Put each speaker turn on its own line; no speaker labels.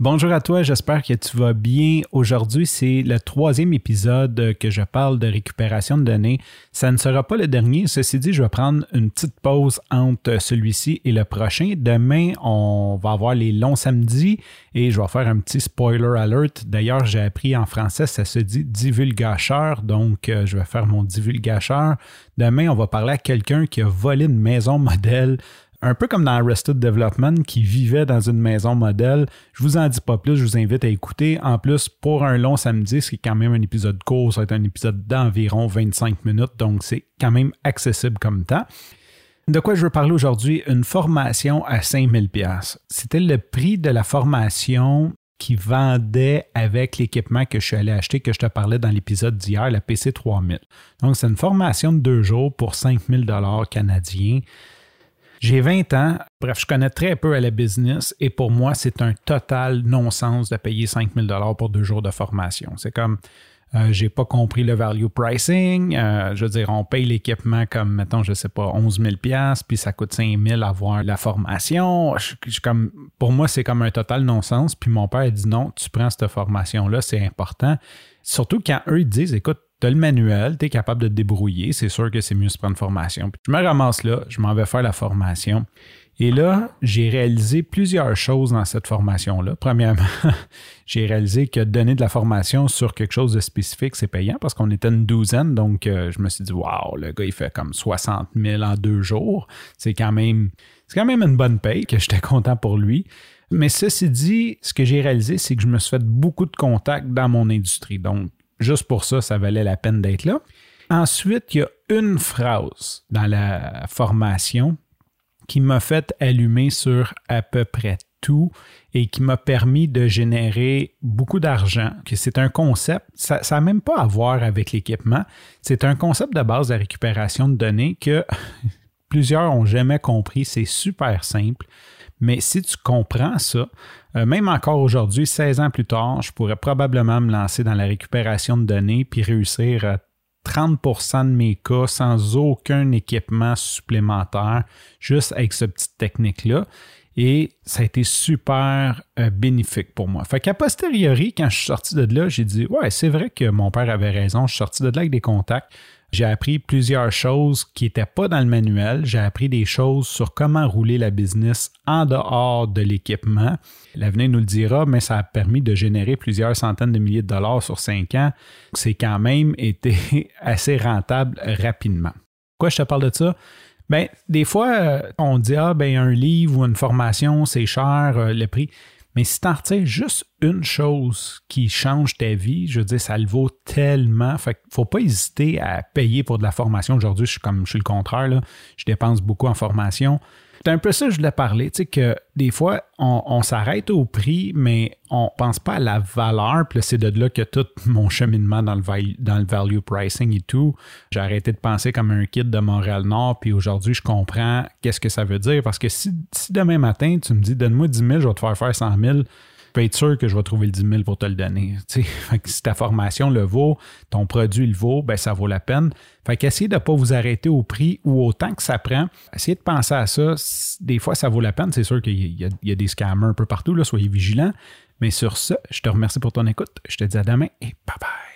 Bonjour à toi, j'espère que tu vas bien. Aujourd'hui, c'est le troisième épisode que je parle de récupération de données. Ça ne sera pas le dernier. Ceci dit, je vais prendre une petite pause entre celui-ci et le prochain. Demain, on va avoir les longs samedis et je vais faire un petit spoiler alert. D'ailleurs, j'ai appris en français, ça se dit divulgacheur, donc euh, je vais faire mon divulgacheur. Demain, on va parler à quelqu'un qui a volé une maison modèle un peu comme dans Arrested Development qui vivait dans une maison modèle. Je vous en dis pas plus, je vous invite à écouter. En plus, pour un long samedi, c'est quand même un épisode court, ça va être un épisode d'environ 25 minutes, donc c'est quand même accessible comme temps. De quoi je veux parler aujourd'hui? Une formation à 5000 pièces. C'était le prix de la formation qui vendait avec l'équipement que je suis allé acheter, que je te parlais dans l'épisode d'hier, la PC 3000. Donc, c'est une formation de deux jours pour 5000 dollars canadiens. J'ai 20 ans, bref, je connais très peu à la business et pour moi, c'est un total non-sens de payer 5000 dollars pour deux jours de formation. C'est comme, euh, j'ai pas compris le value pricing. Euh, je veux dire, on paye l'équipement comme, mettons, je sais pas, 11 000 puis ça coûte 5 000 avoir la formation. comme, pour moi, c'est comme un total non-sens. Puis mon père a dit non, tu prends cette formation-là, c'est important. Surtout quand eux, ils disent, écoute, tu as le manuel, tu es capable de te débrouiller, c'est sûr que c'est mieux de prendre formation. je me ramasse là, je m'en vais faire la formation. Et là, j'ai réalisé plusieurs choses dans cette formation-là. Premièrement, j'ai réalisé que donner de la formation sur quelque chose de spécifique, c'est payant parce qu'on était une douzaine. Donc, euh, je me suis dit, waouh, le gars, il fait comme 60 000 en deux jours. C'est quand même, c'est quand même une bonne paye que j'étais content pour lui. Mais ceci dit, ce que j'ai réalisé, c'est que je me suis fait beaucoup de contacts dans mon industrie. Donc, Juste pour ça, ça valait la peine d'être là. Ensuite, il y a une phrase dans la formation qui m'a fait allumer sur à peu près tout et qui m'a permis de générer beaucoup d'argent. C'est un concept, ça n'a même pas à voir avec l'équipement, c'est un concept de base de récupération de données que plusieurs n'ont jamais compris. C'est super simple. Mais si tu comprends ça, euh, même encore aujourd'hui, 16 ans plus tard, je pourrais probablement me lancer dans la récupération de données puis réussir 30% de mes cas sans aucun équipement supplémentaire, juste avec cette petite technique-là. Et ça a été super euh, bénéfique pour moi. Fait qu'à posteriori, quand je suis sorti de là, j'ai dit Ouais, c'est vrai que mon père avait raison. Je suis sorti de là avec des contacts. J'ai appris plusieurs choses qui n'étaient pas dans le manuel. J'ai appris des choses sur comment rouler la business en dehors de l'équipement. L'avenir nous le dira, mais ça a permis de générer plusieurs centaines de milliers de dollars sur cinq ans. C'est quand même été assez rentable rapidement. Pourquoi je te parle de ça? Bien, des fois, euh, on dit, ah, ben, un livre ou une formation, c'est cher, euh, le prix. Mais si tu en retiens juste une chose qui change ta vie, je veux dire, ça le vaut tellement. Fait qu'il faut pas hésiter à payer pour de la formation. Aujourd'hui, je suis comme je suis le contraire, là. je dépense beaucoup en formation. C'est un peu ça que je voulais parler, tu sais, que des fois, on, s'arrête au prix, mais on pense pas à la valeur. Puis c'est de là que tout mon cheminement dans le, dans le value pricing et tout, j'ai arrêté de penser comme un kid de Montréal-Nord, puis aujourd'hui, je comprends qu'est-ce que ça veut dire. Parce que si, si demain matin, tu me dis, donne-moi 10 000, je vais te faire faire 100 000, être sûr que je vais trouver le 10 000 pour te le donner. si ta formation le vaut, ton produit le vaut, ben ça vaut la peine. Fait qu'essayez de ne pas vous arrêter au prix ou au temps que ça prend. Essayez de penser à ça. Des fois, ça vaut la peine. C'est sûr qu'il y, y, a des scammers un peu partout. Là, soyez vigilants. Mais sur ce, je te remercie pour ton écoute. Je te dis à demain et bye bye.